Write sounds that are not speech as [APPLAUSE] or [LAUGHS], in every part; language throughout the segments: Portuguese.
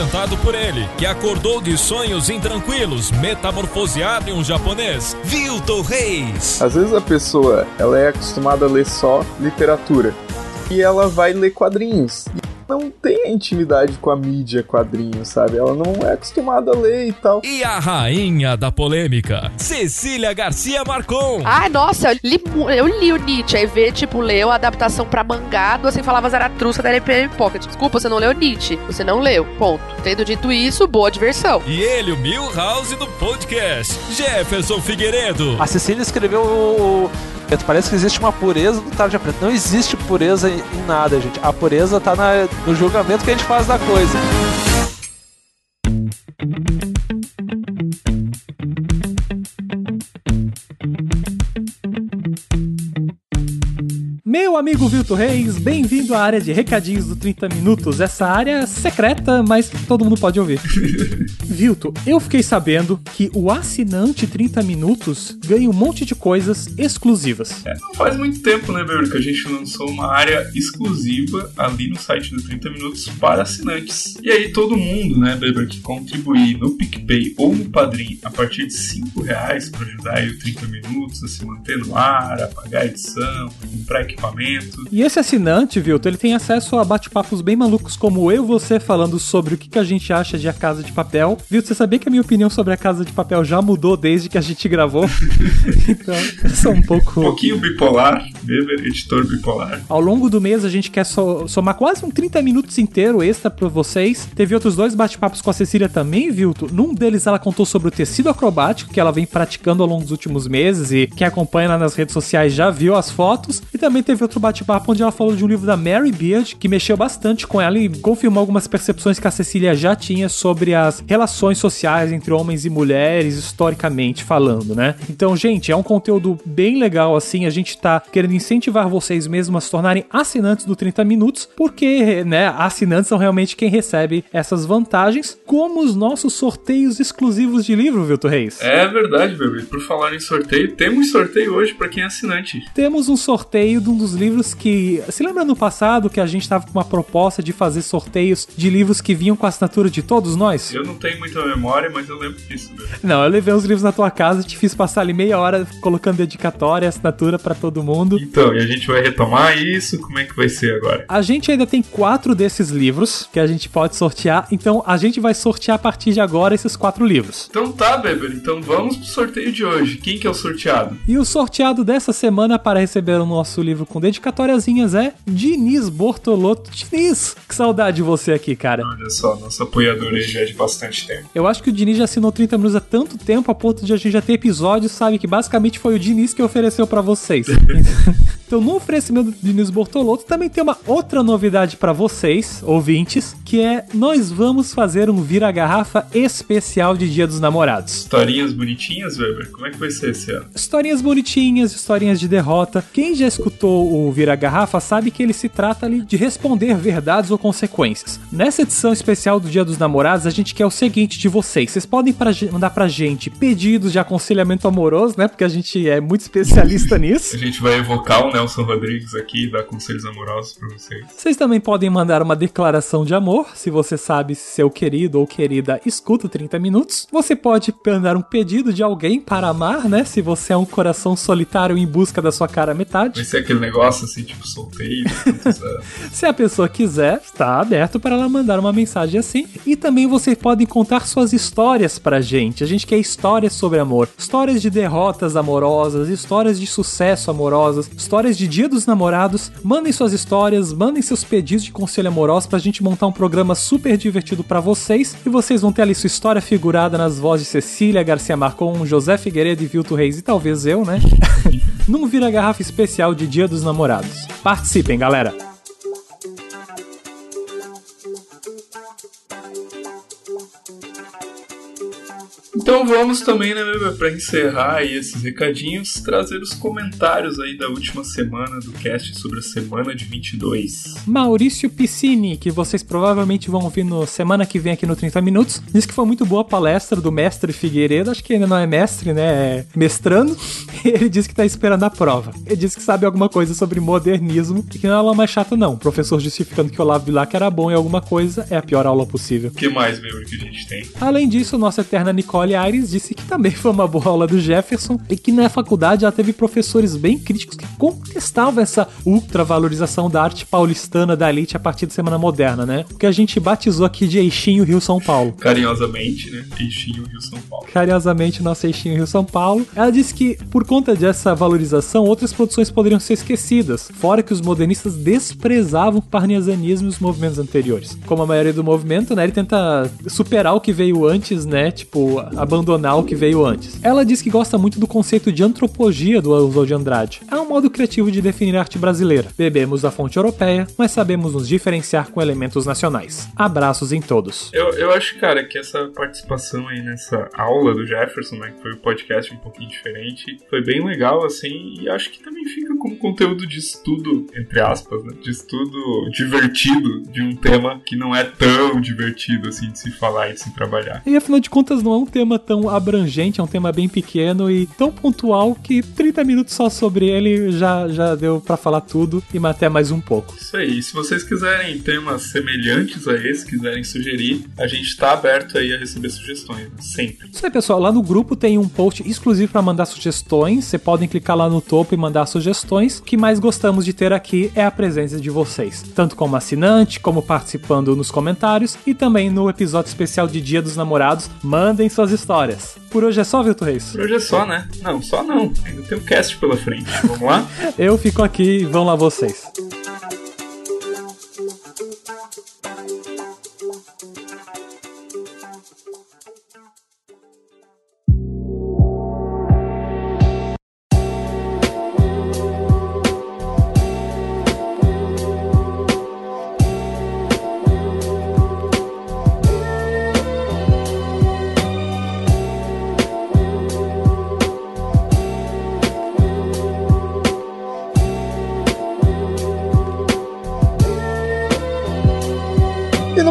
Apresentado por ele, que acordou de sonhos intranquilos, metamorfoseado em um japonês, Vilton Reis. Às vezes a pessoa, ela é acostumada a ler só literatura e ela vai ler quadrinhos não tem a intimidade com a mídia quadrinho, sabe? Ela não é acostumada a ler e tal. E a rainha da polêmica, Cecília Garcia Marcon. Ai, nossa, eu li, eu li o Nietzsche, aí vê, tipo, leu a adaptação pra mangá do Assim Falava Zaratustra da LPM Pocket. Desculpa, você não leu Nietzsche. Você não leu, ponto. Tendo dito isso, boa diversão. E ele, o Milhouse do podcast, Jefferson Figueiredo. A Cecília escreveu o Parece que existe uma pureza do Tarja Preta. Não existe pureza em nada, gente. A pureza tá na, no julgamento que a gente faz da coisa. Meu amigo Vilto Reis, bem-vindo à área de recadinhos do 30 Minutos. Essa área é secreta, mas todo mundo pode ouvir. [LAUGHS] Vilto, eu fiquei sabendo que o assinante 30 Minutos ganha um monte de coisas exclusivas. É, não faz muito tempo, né, Beber, que a gente lançou uma área exclusiva ali no site do 30 Minutos para assinantes. E aí todo mundo, né, Beber, que contribuir no PicPay ou no Padrim a partir de 5 reais para ajudar aí o 30 Minutos a se manter no ar, a pagar a edição, comprar equipamento equipamento. E esse assinante, Vilto, ele tem acesso a bate-papos bem malucos como eu e você falando sobre o que, que a gente acha de A Casa de Papel. Vilto, você sabia que a minha opinião sobre A Casa de Papel já mudou desde que a gente gravou? [LAUGHS] então, eu sou um pouco... Um pouquinho bipolar, Beber, editor bipolar. Ao longo do mês a gente quer so somar quase um 30 minutos inteiro extra pra vocês. Teve outros dois bate-papos com a Cecília também, Vilto. Num deles ela contou sobre o tecido acrobático que ela vem praticando ao longo dos últimos meses e quem acompanha lá nas redes sociais já viu as fotos. E também teve outro bate-papo onde ela falou de um livro da Mary Beard que mexeu bastante com ela e confirmou algumas percepções que a Cecília já tinha sobre as relações sociais entre homens e mulheres, historicamente falando, né? Então, gente, é um conteúdo bem legal assim. A gente tá querendo incentivar vocês mesmo a se tornarem assinantes do 30 Minutos, porque, né, assinantes são realmente quem recebe essas vantagens, como os nossos sorteios exclusivos de livro, Vilto Reis. É verdade, bebê. Por falar em sorteio, temos sorteio hoje para quem é assinante. Temos um sorteio de um dos livros livros que. Se lembra no passado que a gente tava com uma proposta de fazer sorteios de livros que vinham com a assinatura de todos nós? Eu não tenho muita memória, mas eu lembro disso. Mesmo. Não, eu levei os livros na tua casa e te fiz passar ali meia hora colocando dedicatória, assinatura para todo mundo. Então, e a gente vai retomar isso? Como é que vai ser agora? A gente ainda tem quatro desses livros que a gente pode sortear, então a gente vai sortear a partir de agora esses quatro livros. Então tá, Beber, então vamos pro sorteio de hoje. Quem que é o sorteado? E o sorteado dessa semana para receber o nosso livro com dedicatória dedicatóriazinhas é Diniz Bortolotto. Diniz, que saudade de você aqui, cara. Olha só, nosso apoiador aí já é de bastante tempo. Eu acho que o Diniz já assinou 30 minutos há tanto tempo, a ponto de a gente já ter episódios, sabe? Que basicamente foi o Diniz que ofereceu para vocês. [LAUGHS] então, no oferecimento do Diniz Bortolotto, também tem uma outra novidade para vocês, ouvintes, que é nós vamos fazer um vira-garrafa especial de Dia dos Namorados. Historinhas bonitinhas, Weber? Como é que vai ser esse ano? Historinhas bonitinhas, historinhas de derrota. Quem já escutou o vira-garrafa sabe que ele se trata ali de responder verdades ou consequências. Nessa edição especial do Dia dos Namorados, a gente quer o seguinte de vocês. Vocês podem pra, mandar pra gente pedidos de aconselhamento amoroso, né? Porque a gente é muito especialista [LAUGHS] nisso. A gente vai evocar o Nelson Rodrigues aqui e dar conselhos amorosos pra vocês. Vocês também podem mandar uma declaração de amor se você sabe se seu querido ou querida escuta 30 minutos. Você pode mandar um pedido de alguém para amar, né? Se você é um coração solitário em busca da sua cara metade. Vai ser aquele negócio assim, tipo, solteiro. se [LAUGHS] a pessoa quiser, está aberto para ela mandar uma mensagem assim. E também você pode contar suas histórias pra gente. A gente quer histórias sobre amor. Histórias de derrotas amorosas, histórias de sucesso amorosas, histórias de dia dos namorados. Mandem suas histórias, mandem seus pedidos de conselho amoroso pra gente montar um programa super divertido para vocês e vocês vão ter ali sua história figurada nas vozes de Cecília Garcia Marcon, José Figueiredo e Vilto Reis e talvez eu, né? [LAUGHS] Num vira-garrafa especial de Dia dos Namorados. Participem, galera! Então vamos também, né, para encerrar aí esses recadinhos, trazer os comentários aí da última semana do cast sobre a semana de 22. Maurício Piscini, que vocês provavelmente vão ouvir no semana que vem aqui no 30 Minutos, disse que foi muito boa a palestra do mestre Figueiredo, acho que ainda não é mestre, né, é mestrando, [LAUGHS] ele disse que tá esperando a prova. Ele disse que sabe alguma coisa sobre modernismo e que não é aula mais chata não, o professor justificando que o Olavo Bilac era bom em alguma coisa, é a pior aula possível. O que mais, meu, que a gente tem? Além disso, nossa eterna Nicole Aires disse que também foi uma boa aula do Jefferson e que na faculdade ela teve professores bem críticos que contestavam essa ultravalorização da arte paulistana da elite a partir da Semana Moderna, né? O que a gente batizou aqui de Eixinho Rio-São Paulo. Carinhosamente, né? Eixinho Rio-São Paulo. Carinhosamente, nosso Eixinho Rio-São Paulo. Ela disse que, por conta dessa valorização, outras produções poderiam ser esquecidas, fora que os modernistas desprezavam o parnasianismo e os movimentos anteriores. Como a maioria do movimento, né, ele tenta superar o que veio antes, né, tipo, abandonar o que veio antes. Ela diz que gosta muito do conceito de antropogia do Oswald de Andrade. É um modo criativo de definir arte brasileira. Bebemos da fonte europeia, mas sabemos nos diferenciar com elementos nacionais. Abraços em todos. Eu, eu acho, cara, que essa participação aí nessa aula do Jefferson, né, que foi um podcast um pouquinho diferente, foi bem legal, assim, e acho que também fica como conteúdo de estudo, entre aspas, né, de estudo divertido de um tema que não é tão divertido, assim, de se falar e de se trabalhar. E afinal de contas, não é um tema tão abrangente, é um tema bem pequeno e tão pontual que 30 minutos só sobre ele já, já deu para falar tudo e até mais um pouco. Isso aí. Se vocês quiserem temas semelhantes a esse, quiserem sugerir, a gente tá aberto aí a receber sugestões, sempre. Isso aí, pessoal. Lá no grupo tem um post exclusivo para mandar sugestões. Você podem clicar lá no topo e mandar sugestões. O que mais gostamos de ter aqui é a presença de vocês, tanto como assinante, como participando nos comentários e também no episódio especial de Dia dos Namorados. Mandem suas histórias. Por hoje é só, Vitor Reis? Por hoje é só, né? Não, só não. Ainda tem o um cast pela frente. Vamos lá? [LAUGHS] Eu fico aqui e vão lá vocês.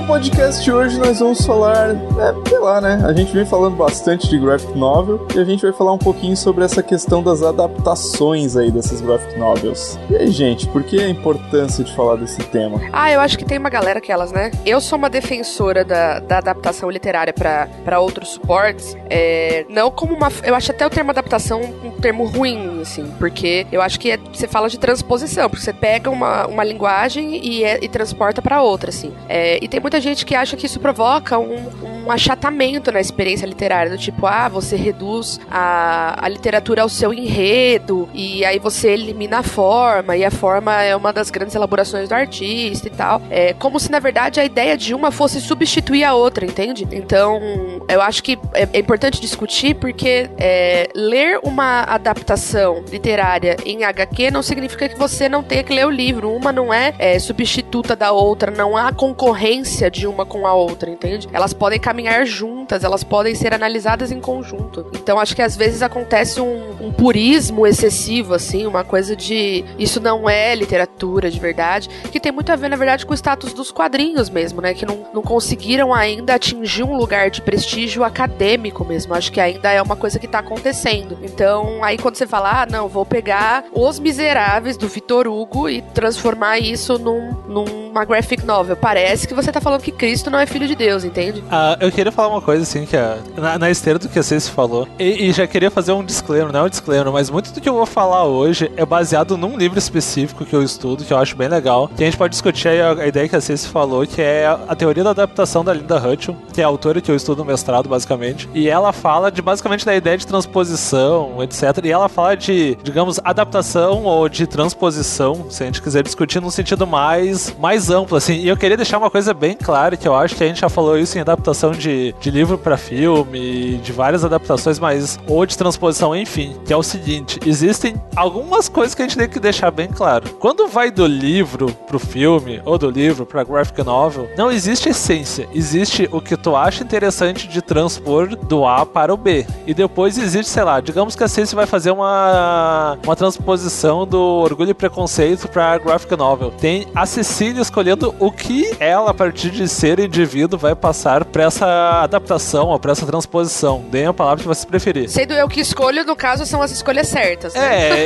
Podcast hoje nós vamos falar, é, sei lá, né? A gente vem falando bastante de graphic novel e a gente vai falar um pouquinho sobre essa questão das adaptações aí dessas graphic novels. E aí, gente, por que a importância de falar desse tema? Ah, eu acho que tem uma galera que elas, né? Eu sou uma defensora da, da adaptação literária para outros suportes, é, não como uma. Eu acho até o termo adaptação um termo ruim, assim, porque eu acho que é, você fala de transposição, porque você pega uma, uma linguagem e, é, e transporta para outra, assim. É, e tem muita gente que acha que isso provoca um, um achatamento na experiência literária, do tipo, ah, você reduz a, a literatura ao seu enredo, e aí você elimina a forma, e a forma é uma das grandes elaborações do artista e tal. É como se, na verdade, a ideia de uma fosse substituir a outra, entende? Então, eu acho que é, é importante discutir porque é, ler uma adaptação literária em HQ não significa que você não tenha que ler o livro. Uma não é, é substituta da outra, não há concorrência de uma com a outra, entende? Elas podem caminhar juntas, elas podem ser analisadas em conjunto. Então acho que às vezes acontece um, um purismo excessivo, assim, uma coisa de isso não é literatura de verdade, que tem muito a ver, na verdade, com o status dos quadrinhos mesmo, né? Que não, não conseguiram ainda atingir um lugar de prestígio acadêmico mesmo. Acho que ainda é uma coisa que tá acontecendo. Então, aí quando você fala, ah, não, vou pegar Os Miseráveis do Vitor Hugo e transformar isso num, numa graphic novel, parece que você tá falando que Cristo não é filho de Deus, entende? Ah, eu queria falar uma coisa assim, que é, na, na esteira do que você falou, e, e, já queria fazer um disclaimer, não é um disclaimer, mas muito do que eu vou falar hoje é baseado num livro específico que eu estudo, que eu acho bem legal, que a gente pode discutir a, a ideia que a Ceci falou, que é a, a, teoria da adaptação da Linda Hutchell, que é a autora que eu estudo no mestrado, basicamente, e ela fala de basicamente da ideia de transposição, etc, e ela fala de, digamos, adaptação ou de transposição, se a gente quiser discutir num sentido mais, mais amplo, assim. E eu queria deixar uma coisa bem clara, que eu acho que a gente já falou isso em adaptação de, de livro para filme, de várias adaptações, mas ou de transposição, enfim, que é o seguinte: existem algumas coisas que a gente tem que deixar bem claro. Quando vai do livro pro filme, ou do livro pra graphic novel, não existe essência. Existe o que tu acha interessante de transpor do A para o B. E depois existe, sei lá, digamos que a Sense vai fazer uma, uma transposição do Orgulho e Preconceito pra graphic novel. Tem a Cecília escolhendo o que ela, a partir de ser indivíduo, vai passar pra essa adaptação ou pra essa transposição. Deem a palavra que você preferir. Sendo eu que escolho, no caso, são as escolhas certas. Né?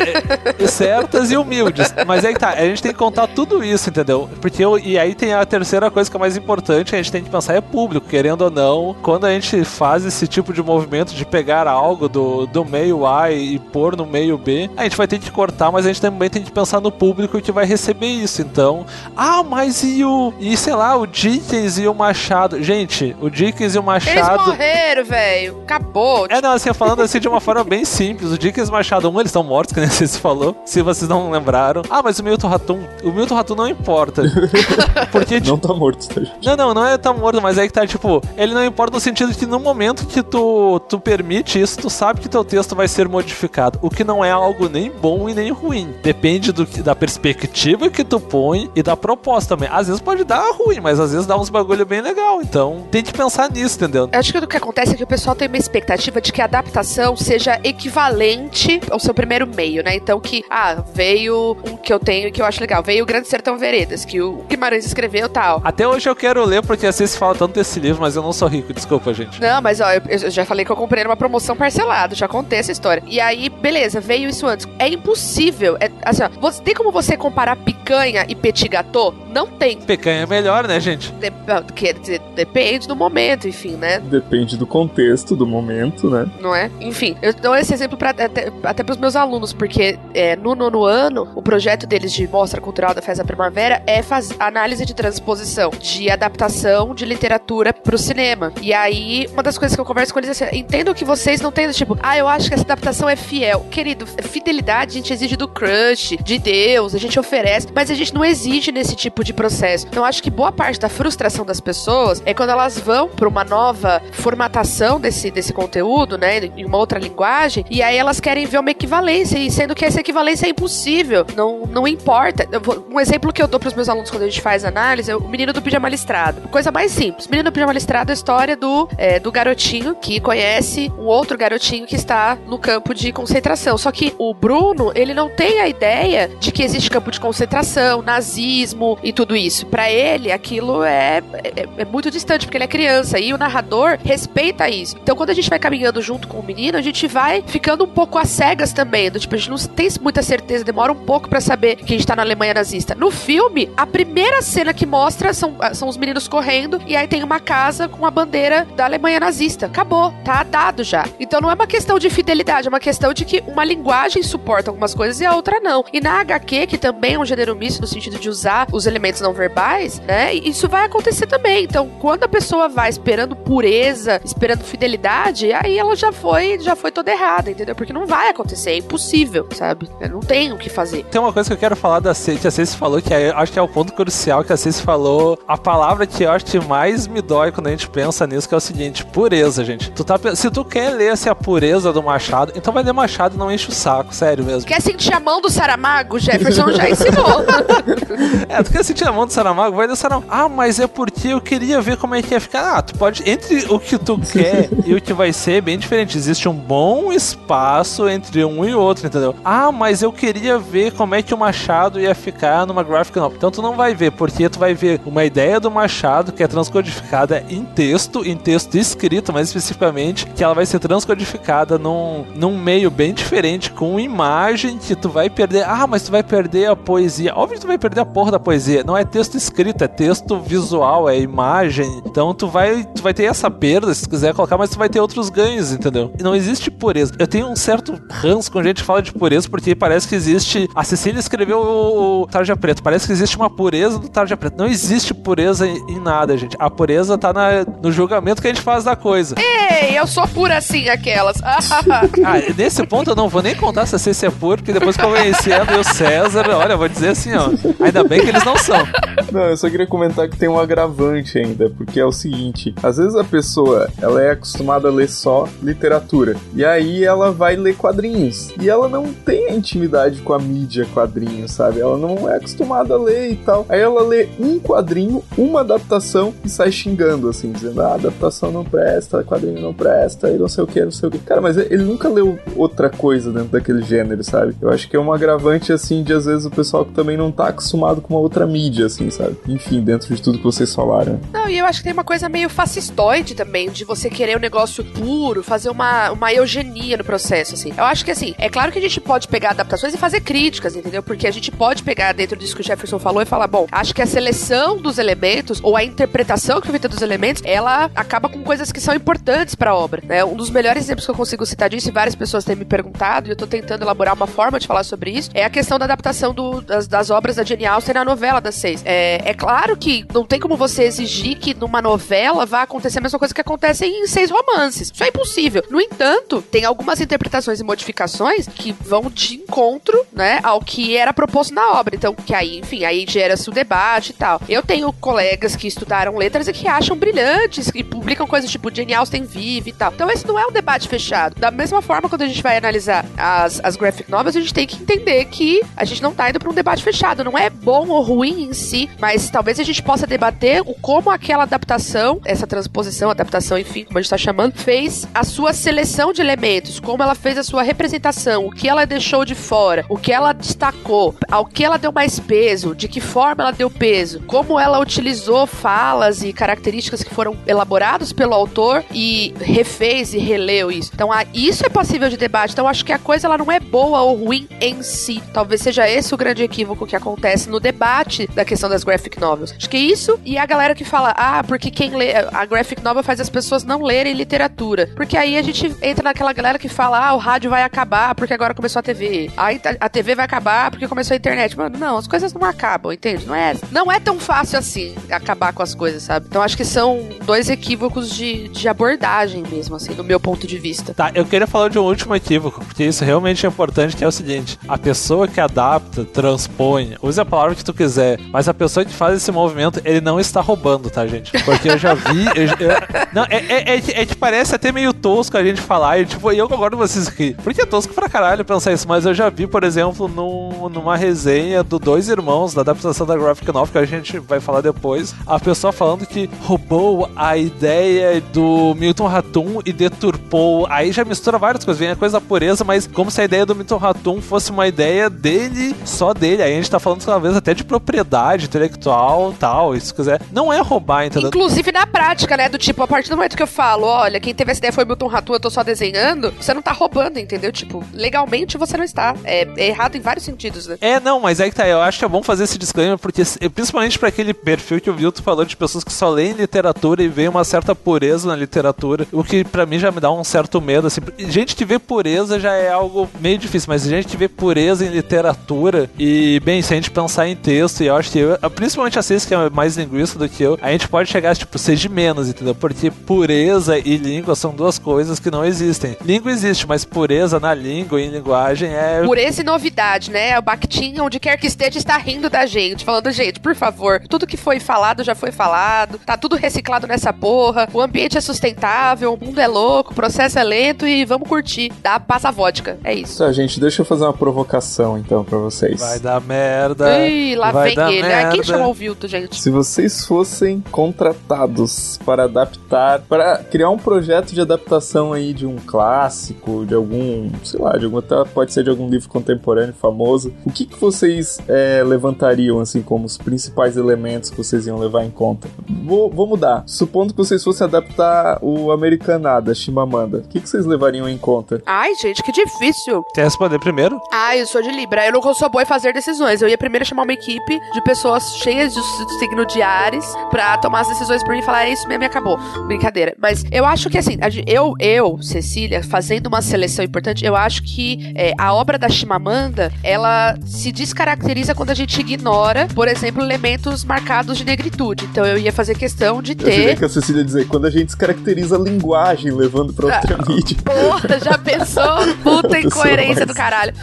É, certas e humildes. Mas aí tá, a gente tem que contar tudo isso, entendeu? Porque eu, e aí tem a terceira coisa que é mais importante, a gente tem que pensar é público, querendo ou não. Quando a gente faz esse tipo de movimento de pegar algo do, do meio A e pôr no meio B, a gente vai ter que cortar, mas a gente também tem que pensar no público que vai receber isso. Então, ah, mas e o. E sei lá, o Dickens e o Machado. Gente, o Dickens e o Machado. Eles morreram, velho. Acabou. É, não, assim, falando assim de uma forma bem simples. O Dickens e o Machado, um, eles estão mortos, que nem você falou. Se vocês não lembraram. Ah, mas o Milton Ratum. O Milton Ratum não importa. [LAUGHS] Porque. não tá morto, tá? Não, não, não é tá morto, mas aí que tá, tipo, ele não importa no sentido que no momento que tu, tu permite isso, tu sabe que teu texto vai ser modificado. O que não é algo nem bom e nem ruim. Depende do, da perspectiva que tu põe e da proposta também. Às vezes pode dar ruim, mas às vezes dá uns bagulho bem legal. Então tem que pensar nisso, entendeu? Eu acho que o que acontece é que o pessoal tem uma expectativa de que a adaptação seja equivalente ao seu primeiro meio, né? Então que, ah, veio um que eu tenho e que eu acho legal. Veio o Grande Sertão Veredas, que o Guimarães escreveu tal. Até hoje eu quero ler, porque às vezes fala tanto desse livro, mas eu não sou rico, desculpa, gente. Não, mas ó, eu, eu já falei que eu comprei numa promoção parcelada, já contei essa história. E aí, beleza, veio isso antes. É impossível. É, assim, ó, você, tem como você comparar picanha e petit gâteau? Não tem. Picanha é melhor, né, gente? De, quer dizer, depende do momento, enfim, né? Depende do contexto, do momento, né? Não é? Enfim, eu dou esse exemplo pra, até, até pros meus alunos, porque é, no nono ano, o projeto deles de mostra cultural da Festa Primavera é fazer análise de transposição, de adaptação de literatura pro cinema. E aí, uma das coisas que eu converso com eles é assim: entendo que vocês não têm, tipo, ah, eu acho que essa adaptação é fiel. Querido, fidelidade a gente exige do crush, de Deus, a gente oferece, mas a gente não exige nesse tipo de processo. Então, acho que boa parte da frustração das pessoas é quando elas vão para uma nova formatação desse, desse conteúdo, né, em uma outra linguagem, e aí elas querem ver uma equivalência, e sendo que essa equivalência é impossível, não, não importa. Vou, um exemplo que eu dou para os meus alunos quando a gente faz análise é o menino do pijama listrado. Coisa mais simples. Menino do pijama listrado é a história do, é, do garotinho que conhece um outro garotinho que está no campo de concentração. Só que o Bruno, ele não tem a ideia de que existe campo de concentração, nazismo e tudo isso. Para ele, aquilo é, é, é, muito distante, porque ele é criança. E o narrador respeita isso. Então, quando a gente vai caminhando junto com o menino, a gente vai ficando um pouco às cegas também. Do, tipo, a gente não tem muita certeza, demora um pouco para saber que a gente tá na Alemanha nazista. No filme, a primeira cena que mostra são, são os meninos correndo e aí tem uma casa com a bandeira da Alemanha nazista. Acabou, tá dado já. Então não é uma questão de fidelidade, é uma questão de que uma linguagem suporta algumas coisas e a outra não. E na HQ, que também é um gênero misto no sentido de usar os elementos não verbais, né? Isso vai acontecer também. Então, quando a pessoa vai esperando pureza, esperando fidelidade, aí ela já foi, já foi toda errada, entendeu? Porque não vai acontecer, é impossível, sabe? Não tem o que fazer. Tem uma coisa que eu quero falar da Ceci, a Ceci falou que é, acho que é o ponto crucial que a Ceci falou. A palavra que eu acho que mais me dói quando a gente pensa nisso, que é o seguinte: pureza, gente. Tu tá, se tu quer ler essa a pureza do Machado, então vai ler Machado não enche o saco, sério mesmo. Quer sentir a mão do Saramago? Jefferson já ensinou. [LAUGHS] é, tu quer sentir a mão do Saramago? Vai ler Saramago. Ah, mas é porque eu queria ver como é que ia ficar. Ah, tu pode. Entre o que tu quer e o que vai ser, é bem diferente. Existe um bom espaço entre um e outro, entendeu? Ah, mas eu queria ver como é que o Machado ia ficar numa graphic novel. Então tu não vai ver, porque tu vai ver uma ideia do Machado que é transcodificada em texto, em texto escrito, mais especificamente, que ela vai ser transcodificada num, num meio bem diferente, com imagem que tu vai perder. Ah, mas tu vai perder a poesia. Óbvio que tu vai perder a porra da poesia. Não é texto escrito, é texto visual, é imagem. Então tu vai, tu vai ter essa perda, se tu quiser colocar, mas tu vai ter outros ganhos, entendeu? Não existe pureza. Eu tenho um certo ranço quando a gente fala de pureza, porque parece que existe. A Cecília escreveu o, o Tarja Preto. Parece que existe uma pureza do Tarja Preto. Não existe pureza em, em nada, gente. A pureza tá na, no julgamento que a gente faz da coisa. Ei, eu sou pura assim, aquelas. [LAUGHS] Ah, nesse ponto eu não vou nem contar se a Cecília é pura, porque depois que eu conheci ela e o César, olha, eu vou dizer assim, ó. Ainda bem que eles não são. Não, eu só queria comentar que tem um agravante ainda, porque é o seguinte: às vezes a pessoa ela é acostumada a ler só literatura, e aí ela vai ler quadrinhos, e ela não tem a intimidade com a mídia quadrinhos, sabe? Ela não é acostumada a ler e tal. Aí ela lê um quadrinho, uma adaptação e sai xingando, assim, dizendo: ah, adaptação não presta, quadrinho não presta, e não sei o que, não sei o que. Cara, mas ele nunca leu outra coisa dentro daquele gênero, sabe? Eu acho que é um agravante, assim, de às vezes o pessoal que também não tá acostumado com uma outra mídia, assim, sabe? Enfim, dentro de tudo que vocês falaram. Não, e eu acho que tem uma coisa meio fascistoide também, de você querer um negócio puro, fazer uma, uma eugenia no processo, assim. Eu acho que, assim, é claro que a gente pode pegar adaptações e fazer críticas, entendeu? Porque a gente pode pegar dentro disso que o Jefferson falou e falar, bom, acho que a seleção dos elementos, ou a interpretação que foi feita dos elementos, ela acaba com coisas que são importantes pra obra, né? Um dos melhores exemplos que eu consigo citar disso, e várias pessoas têm me perguntado, e eu tô tentando elaborar uma forma de falar sobre isso, é a questão da adaptação do, das, das obras da Jane Austen na novela das seis. É, é claro que não tem como você exigir que numa novela vá acontecer a mesma coisa que acontece em seis romances. Isso é impossível. No entanto, tem algumas interpretações e modificações que vão de encontro, né, ao que era proposto na obra. Então, que aí, enfim, aí gera-se o debate e tal. Eu tenho colegas que estudaram letras e que acham brilhantes, que publicam coisas tipo Jane Austen vive e tal. Então, esse não é um debate fechado. Da mesma forma, quando a gente vai analisar as, as graphic novels, a gente tem que entender que a gente não tá indo para um debate fechado. Não é bom ou ruim em si, mas talvez a gente possa debater o como aquela adaptação, essa transposição, adaptação, enfim, como a gente tá chamando, fez a sua seleção de elementos, como ela fez a sua representação, o que ela deixou de fora, o que ela destacou, ao que ela deu mais peso, de que forma ela deu peso, como ela utilizou falas e características que foram elaborados pelo autor e refez e releu isso. Então, isso é passível de debate. Então, acho que a coisa ela não é boa ou ruim em si. Talvez seja esse o grande equívoco que acontece no debate da questão das graphic novels. Acho que isso e a galera que fala, ah, porque quem lê a graphic novel faz as pessoas não lerem literatura. Porque aí a gente entra naquela galera que fala, ah, o rádio vai acabar porque agora começou a TV. Aí a TV vai acabar porque começou a internet. Mano, não, as coisas não acabam, entende? Não é, não é tão fácil assim acabar com as coisas, sabe? Então acho que são dois equívocos de, de abordagem mesmo, assim, do meu ponto de vista. Tá, eu queria falar de um último equívoco, porque isso realmente é importante, que é o seguinte: a pessoa que adapta, transpõe, use a palavra que tu quiser, mas a pessoa que faz esse movimento, ele não está roubando, tá, gente? Porque eu já vi. [LAUGHS] eu, eu, não, é, é, é, é, que parece até meio tosco a gente falar, e tipo, eu concordo com vocês aqui. Porque é tosco pra caralho pensar isso, mas eu já vi, por exemplo, num, numa resenha do Dois Irmãos, da adaptação da Graphic Novel, que a gente vai falar depois, a pessoa falando que roubou a ideia do Milton Ratum e deturpou. Aí já mistura várias coisas, vem a coisa da pureza, mas como se a ideia do Milton Ratum fosse uma ideia dele, só dele. Aí a gente tá falando talvez até de propriedade intelectual tal, e se quiser. Não é roubar, entendeu? Inclusive na prática, né? Do tipo, a partir do momento que eu falo, olha, quem teve essa ideia foi Milton Ratum, eu tô só desenhando, você não tá roubando, entendeu? Tipo, legalmente você não está. É, é errado em vários sentidos, né? É, não, mas aí que tá, eu acho que é bom fazer esse disclaimer, porque principalmente para aquele perfil que o Vilto falou de pessoas que só leem literatura e veem uma certa pureza na literatura, o que para mim já me dá um certo medo, assim. Gente que vê pureza já é algo meio difícil, mas gente que vê pureza em literatura e, bem, se a gente pensar em texto, e eu acho que eu, principalmente a Cis, que é mais linguista do que eu, a gente pode chegar, tipo, ser de menos, entendeu? Porque pureza e língua são duas coisas que não existem. Língua existe, mas pureza na língua e em linguagem é. Pureza e novidade, né? O Bakhtin, onde quer que esteja, está rindo da gente, falando, gente, por favor, tudo que foi falado já foi falado, tá tudo reciclado nessa porra, o ambiente é sustentável, o mundo é louco, o processo é lento e vamos curtir. Dá, passa a vodka. É isso. Tá, gente, deixa eu fazer uma provocação então pra vocês. Vai dar merda. Ih, lá vai vem dar ele. merda. Quem chamou o Vilto, gente? Se vocês fossem contratados para adaptar, para criar um projeto de adaptação aí de um clássico, de algum, sei lá, de algum, até pode ser de algum livro contemporâneo famoso, o que, que vocês é, levantariam assim como os principais elementos que vocês iam levar em conta? Vou, vou mudar. Supondo que vocês fossem adaptar o Americanada, Chimamanda, o que, que vocês levariam em conta? Ai, gente, que difícil. Quer responder primeiro? Ah, eu sou de Libra. Eu não sou boa em fazer decisões. Eu ia primeiro chamar uma equipe de pessoas cheias de signo de Ares pra tomar as decisões por mim e falar, é isso mesmo e acabou. Brincadeira. Mas eu acho que assim, eu, eu, Cecília, fazendo uma seleção importante, eu acho que é, a obra da Chimamanda, ela se descaracteriza quando a gente ignora, por exemplo, elementos marcados de negritude. Então eu ia fazer questão de ter. Eu que a Cecília dizer, quando a gente descaracteriza a linguagem levando pra outra ah, mídia. Porra, já pensou? [LAUGHS] Puta incoerência do caralho.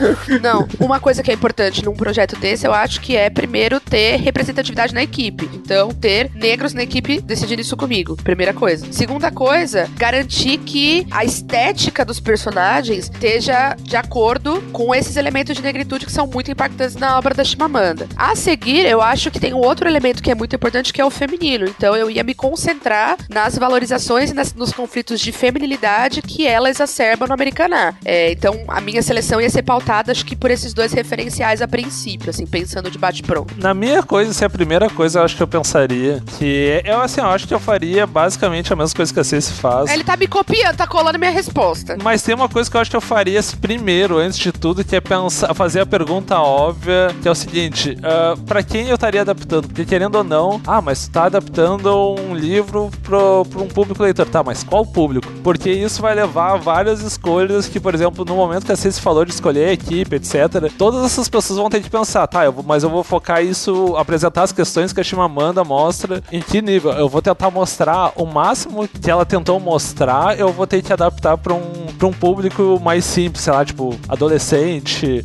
Não, uma coisa que é importante num projeto desse, eu acho que é primeiro ter representatividade na equipe. Então, ter negros na equipe decidindo isso comigo. Primeira coisa. Segunda coisa, garantir que a estética dos personagens esteja de acordo com esses elementos de negritude que são muito impactantes na obra da Chimamanda. A seguir, eu acho que tem um outro elemento que é muito importante, que é o feminino. Então, eu ia me concentrar nas valorizações e nas, nos conflitos de feminilidade que ela exacerba no Americaná. É, então, a minha seleção ia ser pautada, acho que por esses dois referenciais a princípio, assim, pensando de bate-pronto. Na minha coisa, assim, a primeira coisa eu acho que eu pensaria que eu, assim, eu acho que eu faria basicamente a mesma coisa que a Ceci faz. Ele tá me copiando, tá colando minha resposta. Mas tem uma coisa que eu acho que eu faria primeiro, antes de tudo, que é pensar, fazer a pergunta óbvia, que é o seguinte: uh, para quem eu estaria adaptando? Porque querendo ou não, ah, mas tá adaptando um livro pro, pro um público leitor. Tá, mas qual público? Porque isso vai levar a várias escolhas que, por exemplo, no momento que a Ceci falou de escolher a equipe, etc., todas essas pessoas vão ter que pensar, tá, eu vou, mas eu vou focar isso, apresentar as questões que a Chimamanda mostra em que nível. Eu vou tentar mostrar o máximo que ela tentou mostrar, eu vou ter que adaptar para um, pra um público mais simples, sei lá, tipo, adolescente,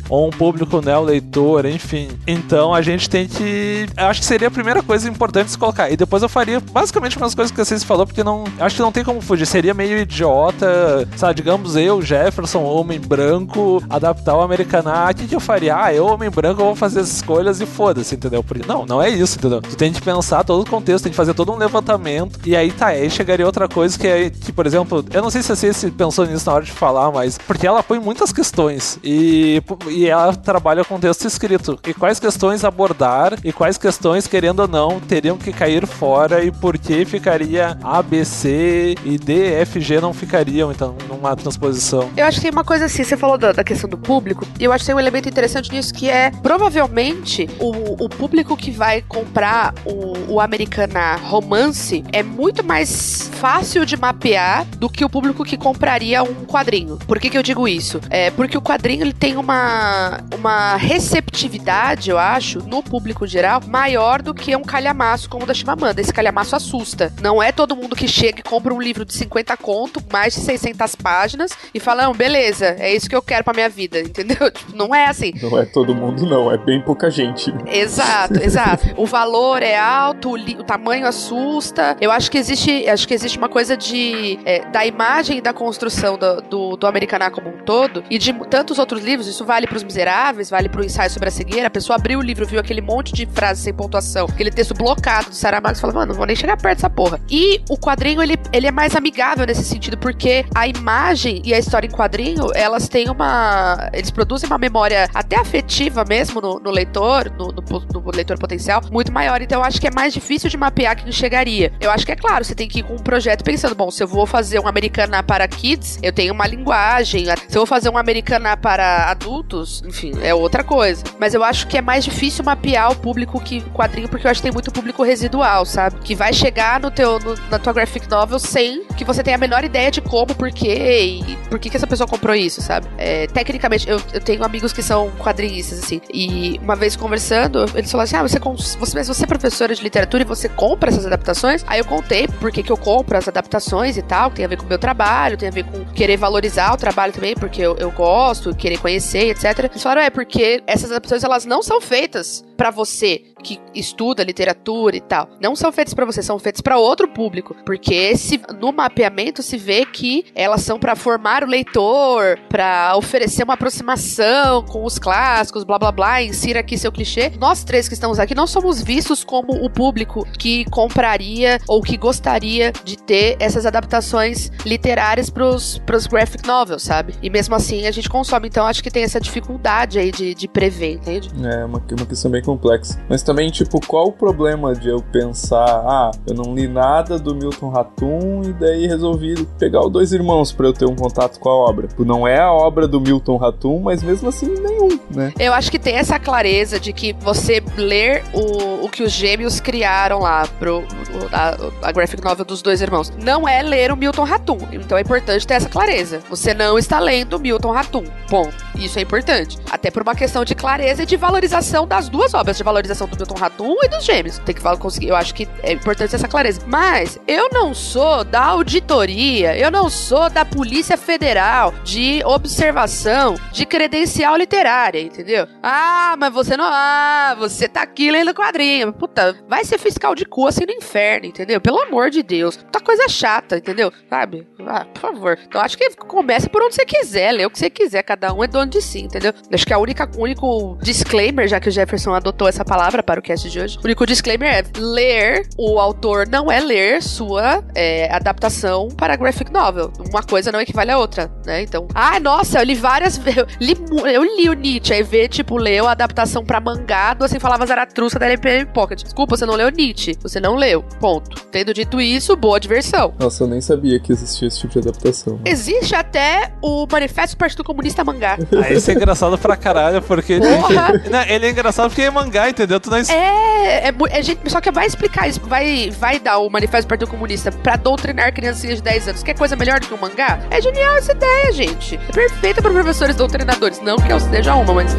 ou um público neo-leitor, enfim. Então a gente tem que. Acho que seria a primeira coisa importante se colocar. E depois eu faria basicamente umas coisas que vocês falou, porque não. Acho que não tem como fugir. Seria meio idiota, sabe? Digamos eu, Jefferson, homem branco, adaptar o Americaná. O que, que eu faria? Ah, eu, homem branco, vou fazer as escolhas e foda-se, entendeu? Porque, não, não é isso, entendeu? Tu tem que pensar todo o contexto, tem que fazer todo um levantamento. E aí tá, aí chegaria outra coisa que é que, por exemplo, eu não sei se você pensou nisso na hora de falar, mas porque ela põe muitas questões e, e ela trabalha com texto escrito. E quais questões abordar e quais questões, querendo ou não, teriam que cair fora e por que ficaria A, B, C e D, F, G não ficariam, então, numa transposição. Eu acho que tem uma coisa assim, você falou da, da questão do público, e eu acho que tem um elemento interessante nisso que é provavelmente o, o público que vai comprar o, o Americana romance é muito mais fácil de mapear do que o público que compraria um quadrinho. Por que, que eu digo isso? É porque o quadrinho ele tem uma, uma receptividade, eu acho, no público geral, maior do que um calhamaço como o da Chimamanda. Esse calhamaço assusta. Não é todo mundo que chega e compra um livro de 50 conto, mais de 600 páginas, e fala, não, beleza, é isso que eu quero pra minha vida, [LAUGHS] entendeu? Tipo, não é assim. Não é todo mundo, não. É bem pouca gente. Exato, [LAUGHS] exato. O valor é alto, o, o, tamanho assusta. Eu acho que existe, acho que existe uma coisa de é, da imagem e da construção do, do, do Americaná como um todo, e de outros livros, isso vale para os miseráveis, vale para o ensaio sobre a cegueira. A pessoa abriu o livro, viu aquele monte de frases sem pontuação, aquele texto blocado do Saramago e fala, mano, não vou nem chegar perto dessa porra. E o quadrinho, ele, ele é mais amigável nesse sentido, porque a imagem e a história em quadrinho, elas têm uma. Eles produzem uma memória até afetiva mesmo no, no leitor, no, no, no, leitor potencial, muito maior. Então eu acho que é mais difícil de mapear quem chegaria. Eu acho que é claro, você tem que ir com um projeto pensando, bom, se eu vou fazer um americana para kids, eu tenho uma linguagem. Se eu vou fazer um americana para adultos, enfim, é outra coisa. Mas eu acho que é mais difícil mapear o público que quadrinho, porque eu acho que tem muito público residual, sabe? Que vai chegar no teu, no, na tua graphic novel sem que você tenha a menor ideia de como, por quê e por que, que essa pessoa comprou isso, sabe? É, tecnicamente, eu, eu tenho amigos que são quadrinistas, assim, e uma vez conversando, eles falaram assim: ah, você, você, você é professora de literatura e você compra essas adaptações? Aí eu contei por que, que eu compro as adaptações e tal, tem a ver com o meu trabalho, tem a ver com querer valorizar o trabalho também, porque eu, eu gosto, querer conhecer, etc. Eles falaram: é, porque essas adaptações elas não são feitas para você que estuda literatura e tal. Não são feitas para você, são feitas para outro público, porque se, no mapeamento se vê que elas são para formar o leitor, para oferecer uma aproximação com os clássicos, blá blá blá, insira aqui seu clichê. Nós três que estamos aqui não somos vistos como o público que compraria ou que gostaria de ter essas adaptações literárias pros, pros graphic novels, sabe? E mesmo assim a gente consome, então acho que tem essa dificuldade aí de, de prever, entende? É, uma, uma questão bem complexa. Mas também, tipo, qual o problema de eu pensar, ah, eu não li nada do Milton Ratum e daí resolvi pegar o Dois Irmãos para eu ter um contato com a obra. Tipo, não é a obra do Milton Ratum, mas mesmo assim nenhum, né? Eu acho que tem essa clareza de que você ler o, o que os gêmeos criaram lá, pro, a, a graphic novel dos dois irmãos, não é ler o Milton Ratum. Então é importante ter essa clareza. Você não está lendo Milton Ratum. Ponto. Isso é importante. Até por uma questão de clareza e de valorização das duas obras, de valorização do Milton Ratum e dos gêmeos. Tem que conseguir. Eu acho que é importante essa clareza. Mas eu não sou da auditoria, eu não sou da Polícia Federal de observação de credencial literária, entendeu? Ah, mas você não. Ah, você tá aqui lendo quadrinho. Puta, vai ser fiscal de cu assim no inferno, entendeu? Pelo amor de Deus. Coisa chata, entendeu? Sabe? Ah, por favor. Então acho que comece por onde você quiser, lê o que você quiser. Cada um é dono de si, entendeu? Acho que a única, único disclaimer, já que o Jefferson adotou essa palavra para o cast de hoje, o único disclaimer é ler o autor não é ler sua é, adaptação para graphic novel. Uma coisa não equivale à outra, né? Então, ah, nossa, eu li várias eu li, eu li o Nietzsche, aí vê, tipo, leu a adaptação para mangá do Assim Falava Zaratrusta da LPM Pocket. Desculpa, você não leu Nietzsche. Você não leu. Ponto. Tendo dito isso, boa diversão. Nossa, eu nem sabia que existia esse tipo de adaptação. Existe até o Manifesto do Partido Comunista mangá. [LAUGHS] Ah, isso é engraçado pra caralho, porque. Porra! [LAUGHS] Não, ele é engraçado porque é mangá, entendeu? Tu não é, é, é, gente, só que vai explicar isso, vai, vai dar o Manifesto do Partido Comunista pra doutrinar criancinhas de 10 anos. Quer coisa melhor do que um mangá? É genial essa ideia, gente. É perfeita para professores doutrinadores. Não que eu seja uma, mas.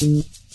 thank you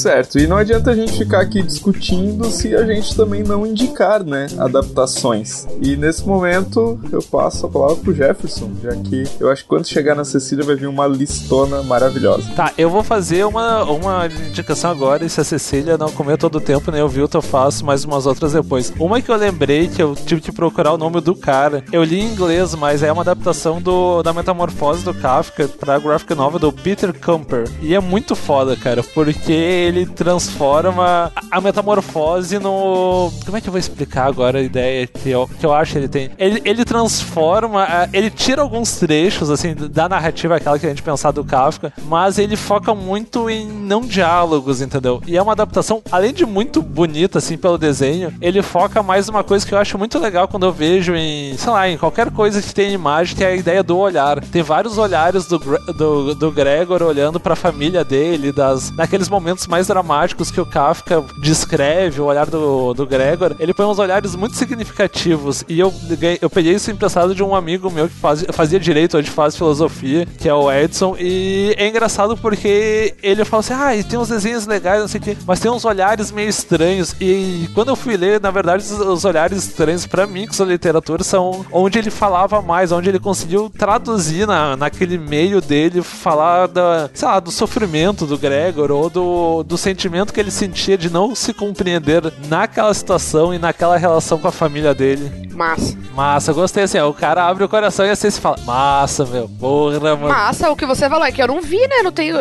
Certo, e não adianta a gente ficar aqui discutindo se a gente também não indicar, né, adaptações. E nesse momento eu passo a palavra pro Jefferson, já que eu acho que quando chegar na Cecília vai vir uma listona maravilhosa. Tá, eu vou fazer uma, uma indicação agora, e se a Cecília não comer todo o tempo, nem ouviu, eu faço mais umas outras depois. Uma que eu lembrei, que eu tive que procurar o nome do cara, eu li em inglês, mas é uma adaptação do, da metamorfose do Kafka pra graphic novel do Peter Kumper. E é muito foda, cara, porque ele transforma a metamorfose no. Como é que eu vou explicar agora a ideia que eu, que eu acho que ele tem? Ele, ele transforma, ele tira alguns trechos, assim, da narrativa, aquela que a gente pensar do Kafka, mas ele foca muito em não diálogos, entendeu? E é uma adaptação, além de muito bonita, assim, pelo desenho, ele foca mais uma coisa que eu acho muito legal quando eu vejo em, sei lá, em qualquer coisa que tem imagem, que é a ideia do olhar. Tem vários olhares do, do, do Gregor olhando para a família dele, das, naqueles momentos mais mais dramáticos que o Kafka descreve, o olhar do, do Gregor, ele põe uns olhares muito significativos. E eu, eu peguei isso emprestado de um amigo meu que faz, fazia direito, hoje faz filosofia, que é o Edson. E é engraçado porque ele fala assim: ah, e tem uns desenhos legais, não sei o quê, mas tem uns olhares meio estranhos. E quando eu fui ler, na verdade, os olhares estranhos para mim, que são literatura, são onde ele falava mais, onde ele conseguiu traduzir na, naquele meio dele, falar da, sei lá, do sofrimento do Gregor ou do, do sentimento que ele sentia de não se compreender naquela situação e naquela relação com a família dele. Massa. Massa, gostei assim, ó, o cara abre o coração e assim se fala, massa, meu, porra, mano. Massa, o que você falou é que eu não vi, né, não tenho,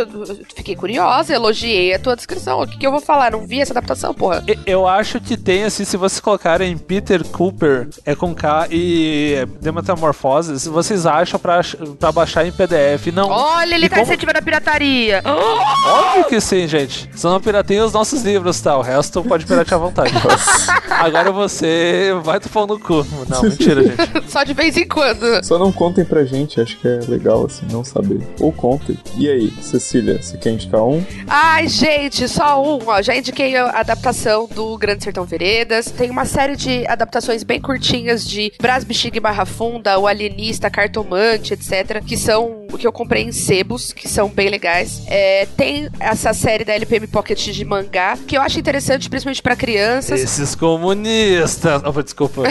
fiquei curiosa, elogiei a tua descrição, o que, que eu vou falar, não vi essa adaptação, porra. Eu acho que tem, assim, se vocês colocarem Peter Cooper, é com K e The Metamorphoses, vocês acham pra, pra baixar em PDF, não... Olha, ele tá como... incentivando a pirataria. Óbvio que sim, gente. Só não pirateia os nossos livros, tá? O resto pode piratear à vontade. Agora você vai tu no cu. Não, mentira, gente. [LAUGHS] Só de vez em quando. Só não contem pra gente, acho que é legal, assim, não saber. Ou contem. E aí, Cecília, você quer indicar um? Ai, gente, só um. Ó, já indiquei a adaptação do Grande Sertão Veredas. Tem uma série de adaptações bem curtinhas de Brás Bexiga Barra Funda, O Alienista, Cartomante, etc. Que são o que eu comprei em sebos, que são bem legais. É, tem essa série da LPM Pocket de mangá, que eu acho interessante, principalmente para crianças. Esses comunistas. Oh, desculpa.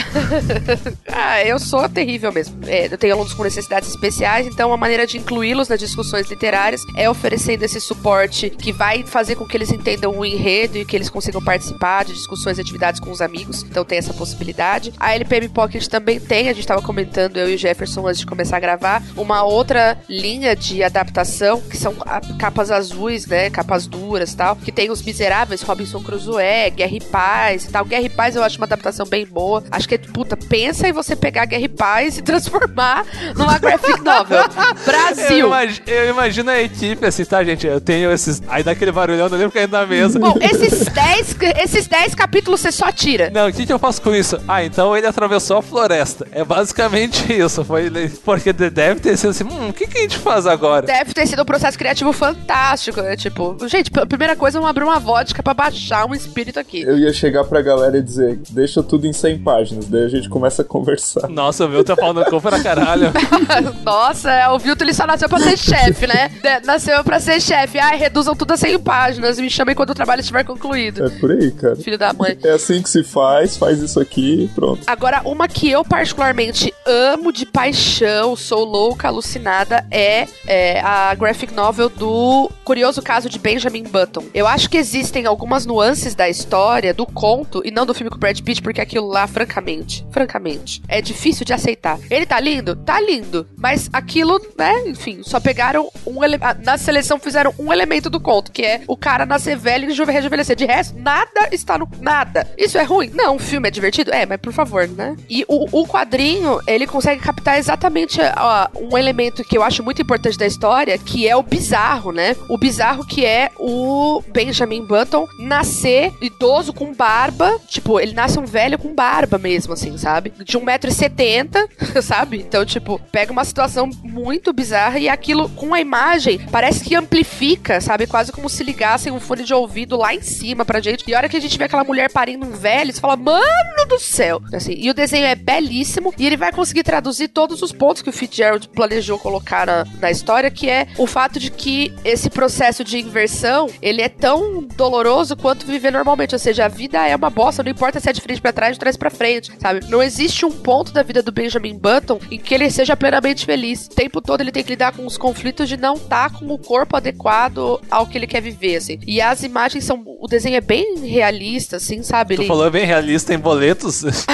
[LAUGHS] ah, eu sou terrível mesmo. É, eu tenho alunos com necessidades especiais, então a maneira de incluí-los nas discussões literárias é oferecendo esse suporte que vai fazer com que eles entendam o enredo e que eles consigam participar de discussões e atividades com os amigos. Então tem essa possibilidade. A LPM Pocket também tem, a gente estava comentando, eu e o Jefferson, antes de começar a gravar, uma outra linha de adaptação, que são capas azuis, né? Capas duras tal tal, que tem os miseráveis, Robinson Crusoe, Guerra e Paz e tal. Guerra e Paz eu acho uma adaptação bem boa. Acho que, puta, pensa em você pegar Guerra e Paz e transformar numa graphic novel. [LAUGHS] Brasil! Eu, imag- eu imagino a equipe assim, tá, gente? Eu tenho esses. Aí dá aquele barulhão, não lembro caindo na mesa. Bom, esses 10 esses 10 capítulos você só tira. Não, o que, que eu faço com isso? Ah, então ele atravessou a floresta. É basicamente [LAUGHS] isso. Foi porque deve ter sido assim. Hum, o que, que a gente faz agora? Deve ter sido um processo criativo fantástico, né? Tipo, gente, a primeira coisa, vamos abrir uma vodka pra baixar um espírito aqui. Eu ia chegar pra galera e dizer, deixa tudo em 100 páginas, daí a gente começa a conversar. Nossa, o meu tá falando cu pra caralho. [LAUGHS] Nossa, é, o Vilto ele só nasceu pra ser [LAUGHS] chefe, né? De- nasceu pra ser chefe. Ai, reduzam tudo a 100 páginas. Me chamem quando o trabalho estiver concluído. É por aí, cara. Filho da mãe. É assim que se faz, faz isso aqui e pronto. Agora, uma que eu particularmente amo de paixão, sou louca, alucinada, é, é a graphic novel do Curioso Caso de Benjamin Button. Eu acho que existem algumas nuances da história, do conto, e não do filme com o Brad Pitt, porque aquilo lá, francamente, francamente, é difícil de aceitar. Ele tá lindo? Tá lindo. Mas aquilo, né, enfim, só pegaram um ele- ah, Na seleção fizeram um elemento do conto, que é o cara nascer velho e rejuve- rejuvenescer. De resto, nada está no. Nada. Isso é ruim? Não, o filme é divertido? É, mas por favor, né? E o, o quadrinho, ele consegue captar exatamente ó, um elemento que eu acho muito importante da história, que é o bizarro, né? O bizarro que é o Benjamin Button nascer idoso com barba. Tipo, ele nasce um velho com barba mesmo, assim, sabe? De 1,70m, [LAUGHS] sabe? Então, tipo, pega uma situação muito bizarra e aquilo com a imagem parece que amplifica, sabe? Quase como se ligassem um fone de ouvido lá em cima pra gente. E a hora que a gente vê aquela mulher parindo um velho, você fala, mano do céu! Assim, e o desenho é belíssimo e ele vai conseguir traduzir todos os pontos que o Fitzgerald planejou colocar na, na história, que é o fato de que esse processo de inversão, ele é tão doloroso quanto viver normalmente. Ou seja, a vida é uma bosta, não importa se é de frente pra trás, de trás pra frente, sabe? Não existe um ponto da vida do Benjamin Button em que ele seja plenamente feliz. O tempo todo ele tem que lidar com os conflitos de não estar com o corpo adequado ao que ele quer viver, assim. E as imagens são. O desenho é bem realista, assim, sabe? Tu Ele- falou bem realista em boletos? [LAUGHS]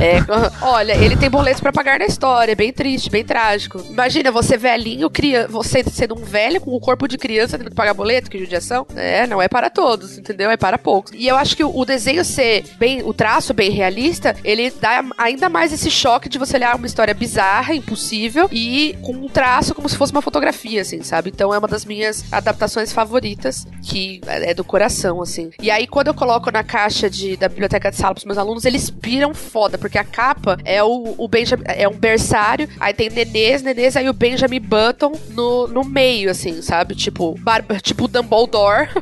é, olha, ele tem boletos pra pagar na história, é bem triste, bem trágico. Imagina você velhinho, criança, você sendo um velho com o corpo de criança tendo que pagar boleto, que judiação. É, não é para todos, entendeu? É para poucos. E eu acho que o, desenho ser bem, o traço bem realista, ele dá ainda mais esse choque de você olhar uma história bizarra, impossível e com um traço como se fosse uma fotografia, assim, sabe? Então é uma das minhas adaptações favoritas, que é do coração, assim. E aí quando eu coloco na caixa de, da biblioteca de sala pros meus alunos, eles piram foda, porque a capa é o, o Benjamin, é um berçário, aí tem nenês, nenês, aí o Benjamin Button no, no meio, assim, sabe? Tipo, barba, tipo Dumbledore,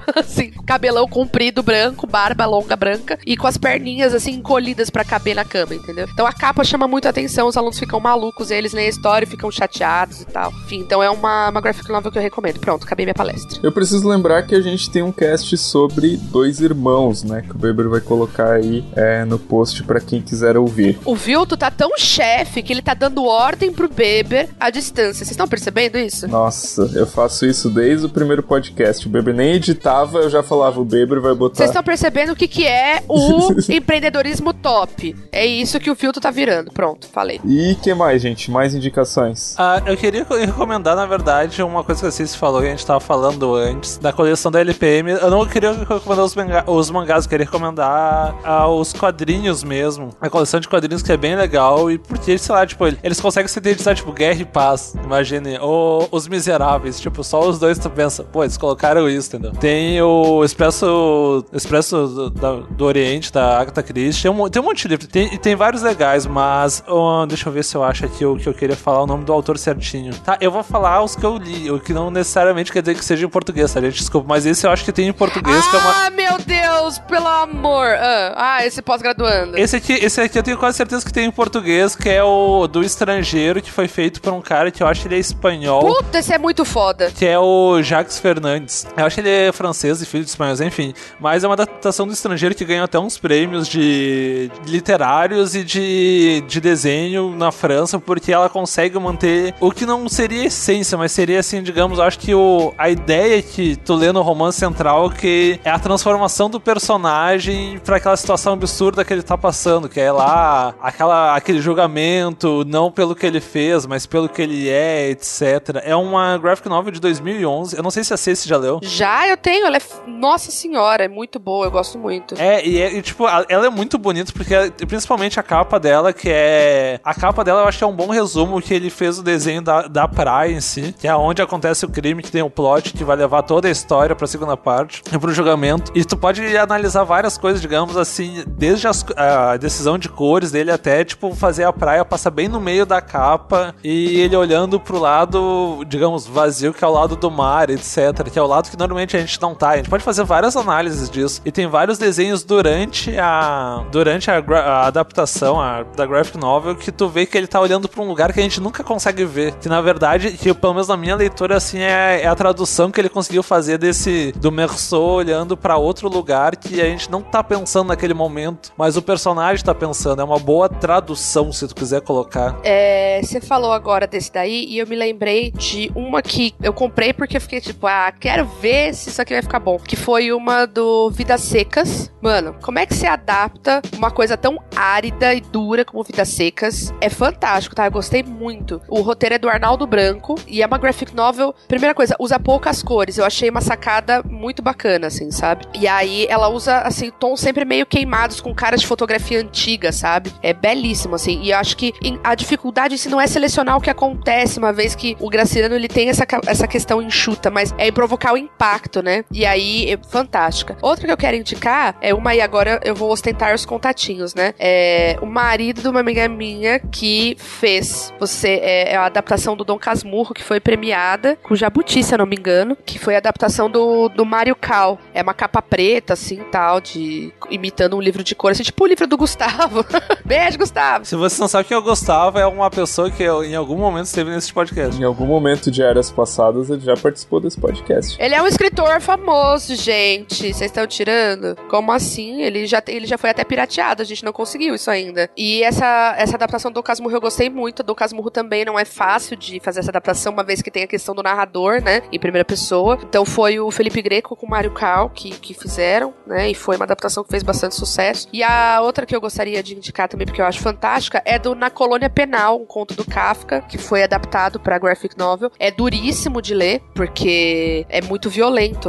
[LAUGHS] assim, cabelão comprido branco, barba longa branca, e com as perninhas, assim, encolhidas pra caber na cama, entendeu? Então a capa chama muito a atenção, os alunos ficam malucos, eles leem a história e ficam chateados e tal. Enfim, então é uma, uma graphic novel que eu recomendo. Pronto, acabei minha palestra. Eu preciso lembrar que a gente tem um cast sobre dois irmãos, né? Que o Weber vai colocar aí é, no post pra quem quiser ouvir. O Vilto tá tão chefe que ele tá dando ordem pro Beber à distância. Vocês estão percebendo isso? Nossa, eu faço isso desde o primeiro podcast. O Nem editava, eu já falava, o Weber vai botar. Vocês estão percebendo o que, que é o [LAUGHS] empreendedorismo top. É isso que o Vilto tá virando. Pronto, falei. E que mais, gente? Mais indicações? Ah, eu queria recomendar, na verdade, uma coisa que a Cici falou que a gente tava falando antes, da coleção da LPM. Eu não queria recomendar os, manga- os mangás, eu queria recomendar ah, os quadrinhos mesmo. A coleção de quadrinhos que é bem legal e porque, sei lá, tipo, eles conseguem sintetizar, tipo, Guerra e Paz, imagine. Ou Os Miseráveis, tipo, só os dois tu pensa, pô, eles colocaram isso, entendeu? Tem o Expresso, Expresso do, da- do Oriente, da Agatha Christie, tem um, tem um monte de livro, tem, e tem vários legais, mas ó, deixa eu ver se eu acho aqui o que eu queria falar, o nome do autor certinho. Tá, eu vou falar os que eu li, o que não necessariamente quer dizer que seja em português, tá, gente? Desculpa, mas esse eu acho que tem em português, que é uma... Ah, meu Deus, pelo amor. Ah, ah, esse pós-graduando. Esse aqui, esse aqui eu tenho quase certeza que tem em português, que é o do estrangeiro, que foi feito por um cara que eu acho que ele é espanhol. Puta, esse é muito foda. que é o Jacques Fernandes. Eu que ele é francês e filho de espanhóis, enfim. Mas é uma adaptação do estrangeiro que ganhou até uns prêmios de literários e de, de desenho na França, porque ela consegue manter o que não seria essência, mas seria assim, digamos, acho que o, a ideia que tu lê no romance central que é a transformação do personagem pra aquela situação absurda que ele tá passando, que é lá aquela, aquele julgamento, não pelo que ele fez, mas pelo que ele é, etc. É uma graphic novel de 2011. Eu não sei se a Ceci já leu. Já eu tenho, ela é. Nossa senhora, é muito boa, eu gosto muito. É, e, é, e, tipo, ela é muito bonita, porque principalmente a capa dela, que é. A capa dela eu acho que é um bom resumo que ele fez o desenho da, da praia em si, que é onde acontece o crime, que tem o plot que vai levar toda a história pra segunda parte e pro julgamento. E tu pode analisar várias coisas, digamos assim, desde as, a decisão de cores dele até, tipo, fazer a praia passar bem no meio da capa e ele olhando pro lado, digamos, vazio, que é o lado do mar, etc. Que é o lado que normalmente a gente não tá. A gente pode fazer várias análises disso. E tem vários desenhos durante a durante a, a adaptação a, da graphic novel que tu vê que ele tá olhando para um lugar que a gente nunca consegue ver. Que na verdade, que pelo menos na minha leitura, assim, é, é a tradução que ele conseguiu fazer desse do Merceau olhando para outro lugar que a gente não tá pensando naquele momento, mas o personagem tá pensando. É uma boa tradução, se tu quiser colocar. É, você falou agora desse daí e eu me lembrei de uma que eu comprei porque eu fiquei tipo, ah, quero ver se isso aqui vai ficar bom. Que foi uma do Vidas Secas. Mano, como é que você adapta uma coisa tão árida e dura como Vidas Secas? É fantástico, tá? Eu gostei muito. O roteiro é do Arnaldo Branco e é uma graphic novel. Primeira coisa, usa poucas cores. Eu achei uma sacada muito bacana, assim, sabe? E aí ela usa, assim, tons sempre meio queimados com caras de fotografia antiga, sabe? É belíssimo, assim. E eu acho que a dificuldade se não é selecionar o que acontece, uma vez que o Graciliano ele tem essa, essa questão enxuta, mas é provocar o impacto, né? E aí, é fantástica. Outra que eu quero indicar é uma, e agora eu vou ostentar os contatinhos, né? É o marido de uma amiga minha que fez você é, é a adaptação do Dom Casmurro, que foi premiada com Jabuti, se eu não me engano, que foi a adaptação do, do Mario Cal. É uma capa preta, assim, tal, de imitando um livro de cor, assim, tipo o livro do Gustavo. [LAUGHS] Beijo, Gustavo! Se você não sabe quem é o Gustavo, é uma pessoa que em algum momento esteve nesse podcast. Em algum momento de eras passadas, ele já participou desse podcast. Ele é um escritor famoso, gente. Vocês estão tirando? Como assim? Ele já, ele já foi até pirateado, a gente não conseguiu isso ainda. E essa, essa adaptação do Casmurro eu gostei muito. Do Casmurro também não é fácil de fazer essa adaptação, uma vez que tem a questão do narrador, né? Em primeira pessoa. Então foi o Felipe Greco com o Mário Cal que, que fizeram, né? E foi uma adaptação que fez bastante sucesso. E a outra que eu gostaria de indicar também, porque eu acho fantástica, é do Na Colônia Penal, um conto do Kafka, que foi adaptado para graphic novel. É duríssimo de ler, porque é muito violento,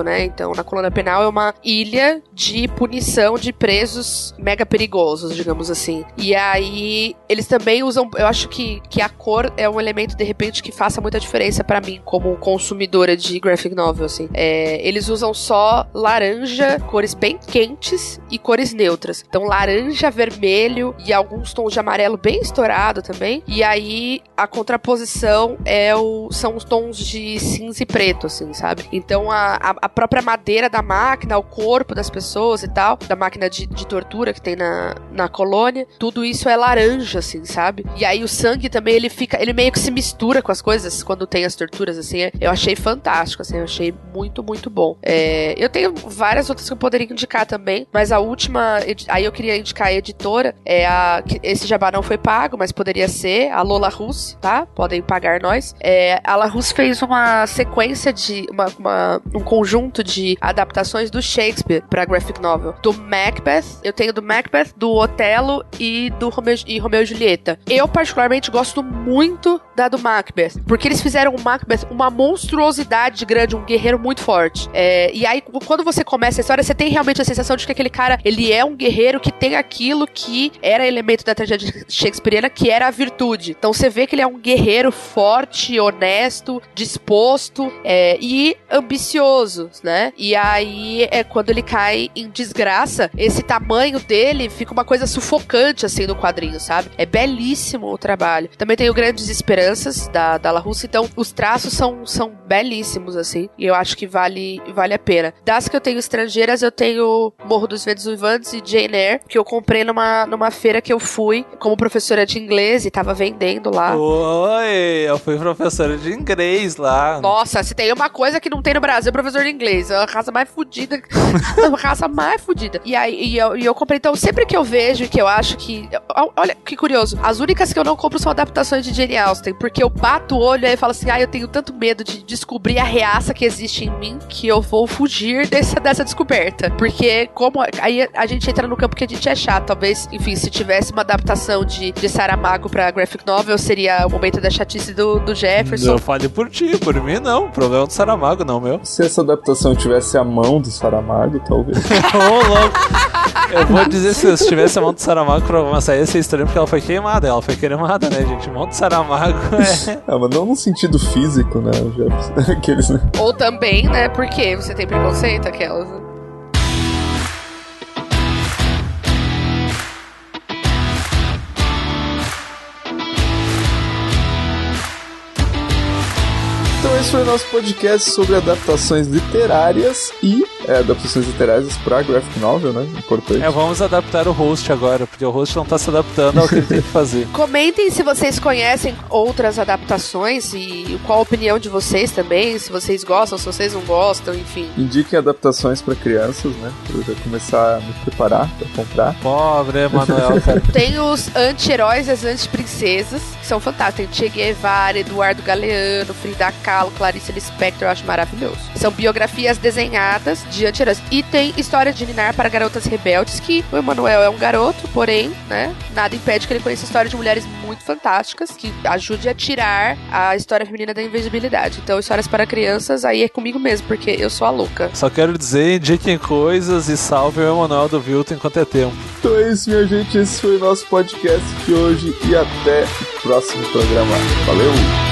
né? Então, Na Colônia Penal é uma ilha de punição de presos mega perigosos, digamos assim. E aí, eles também usam, eu acho que, que a cor é um elemento, de repente, que faça muita diferença para mim, como consumidora de graphic novel, assim. É, eles usam só laranja, cores bem quentes e cores neutras. Então, laranja, vermelho e alguns tons de amarelo bem estourado também. E aí, a contraposição é o, são os tons de cinza e preto, assim, sabe? Então, a, a própria madeira da máquina, o corpo das pessoas e tal, da máquina de, de tortura que tem na, na colônia, tudo isso é laranja, assim, sabe? E aí, o sangue também, ele fica, ele meio que se mistura com as coisas quando tem as torturas, assim. Eu achei fantástico, assim, eu achei muito, muito bom. É, eu tenho várias outras que eu poderia indicar também, mas a última, aí eu queria indicar a editora, é a, esse jabá não foi pago, mas poderia ser, a Lola Russe, tá? Podem pagar nós. É, a La Russe fez uma sequência de, uma, uma, um conjunto de adaptações do Shakespeare pra graphic novel. Do Macbeth, eu tenho do Macbeth, do Otelo e do Romeo, e Romeo e Julieta. Eu particularmente gosto muito da do Macbeth, porque eles fizeram o Macbeth uma monstruosidade grande, um guerreiro muito forte. É, e aí, quando você começa a história, você tem realmente a sensação de que aquele cara, ele é um guerreiro que tem aquilo que era elemento da tragédia shakespeariana, que era a virtude. Então você vê que ele é um guerreiro forte, honesto, disposto é, e ambicioso, né? E aí, é quando ele cai em desgraça, esse tamanho dele fica uma coisa sufocante, assim, no quadrinho, sabe? É belíssimo o trabalho. Também tem o Grandes Esperanças, da, da La Russa, então os traços são, são belíssimos, assim, e eu acho que vale, vale a pena. Das que eu tenho estrangeiras, eu tenho Morro dos Ventos Vivantes e Jane Eyre, que eu comprei numa, numa feira que eu fui como professora de inglês e tava vendendo lá. Oi, eu fui professora de inglês lá. Nossa, se tem uma coisa que não tem no Brasil, é professor de inglês. É a raça mais fodida. [LAUGHS] a raça mais fodida. E aí e eu, e eu comprei. Então, sempre que eu vejo que eu acho que. Olha que curioso. As únicas que eu não compro são adaptações de Jane Austen, porque eu bato o olho e falo assim: ah, eu tenho tanto medo de descobrir a reaça que existe em mim que eu vou fugir dessa, dessa descoberta. Porque, como. Aí a gente entra no campo que a gente é chato. Talvez, enfim, se tivesse uma adaptação de, de Saramago pra graphic novel, seria o momento da chatice do, do Jefferson. Eu falei por ti, por mim não. O problema é do Saramago, não, meu. Se essa adaptação tivesse a mão do Saramago, talvez. [LAUGHS] Ô, louco. Eu vou dizer se, se tivesse a mão do Saramago, mas aí ia ser estranho porque ela foi queimada. Ela foi queimada, né, gente? Mão do Saramago é. [LAUGHS] ah, mas não no sentido físico, né? [LAUGHS] Aqueles, né? Ou também, né? Porque você tem preconceito, aquelas. né? Esse foi o nosso podcast sobre adaptações literárias e é, adaptações literárias para graphic novel, né? Importante. É, vamos adaptar o host agora, porque o host não tá se adaptando ao que ele tem que fazer. [LAUGHS] Comentem se vocês conhecem outras adaptações e qual a opinião de vocês também, se vocês gostam, se vocês não gostam, enfim. Indiquem adaptações para crianças, né? Pra eu já começar a me preparar para comprar. Pobre, Manuel, cara. [LAUGHS] Tem os anti-heróis e as anti-princesas, que são fantásticos. Tem Che Guevara, Eduardo Galeano, Frida Kahlo, Clarice Lispector, eu acho maravilhoso. São biografias desenhadas de anti-heróis. E tem História de Ninar para Garotas Rebeldes, que o Emanuel é um garoto, porém, né, nada impede que ele conheça história de mulheres muito fantásticas, que ajude a tirar a história feminina da invisibilidade. Então, histórias para crianças, aí é comigo mesmo, porque eu sou a louca. Só quero dizer, indiquem coisas e salve o Emanuel do Vilton enquanto é tempo. Então é isso, minha gente. Esse foi o nosso podcast de hoje e até o próximo programa. Valeu!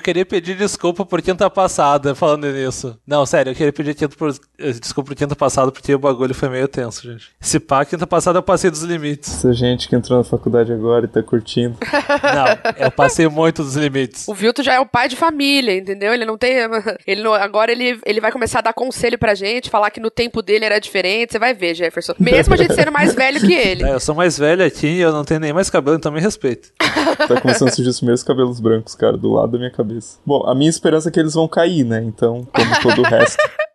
Eu queria pedir desculpa por quinta passada, falando nisso. Não, sério, eu queria pedir por, desculpa por quinta passada, porque o bagulho foi meio tenso, gente. Se pá, quinta passada eu passei dos limites. Essa gente que entrou na faculdade agora e tá curtindo. [LAUGHS] Não, eu passei muito dos limites. O Vilto já é o pai de família, entendeu? Ele não tem. [LAUGHS] Ele não, agora ele, ele vai começar a dar conselho pra gente, falar que no tempo dele era diferente. Você vai ver, Jefferson. Mesmo a gente sendo mais velho que ele. [LAUGHS] É, eu sou mais velho aqui e eu não tenho nem mais cabelo, então me respeito. Tá começando a surgir os primeiros cabelos brancos, cara, do lado da minha cabeça. Bom, a minha esperança é que eles vão cair, né? Então, como todo o resto. [LAUGHS]